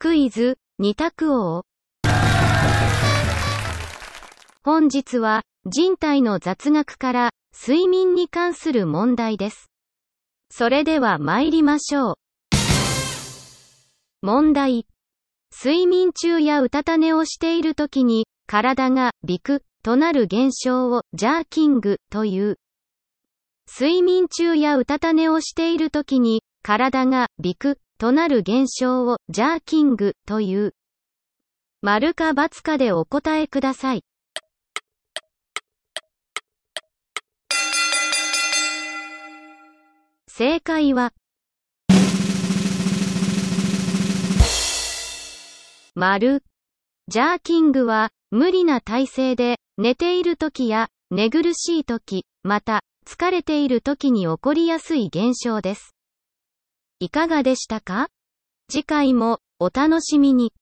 クイズ、二択王。本日は、人体の雑学から、睡眠に関する問題です。それでは参りましょう。問題。睡眠中やうたた寝をしている時に、体がビクとなる現象をジャーキングという。睡眠中やうたた寝をしている時に、体がビクとなる現象をジャーキングという。丸か×かでお答えください。正解は、丸。ジャーキングは、無理な体勢で、寝ている時や、寝苦しい時、また、疲れている時に起こりやすい現象です。いかがでしたか？次回も、お楽しみに。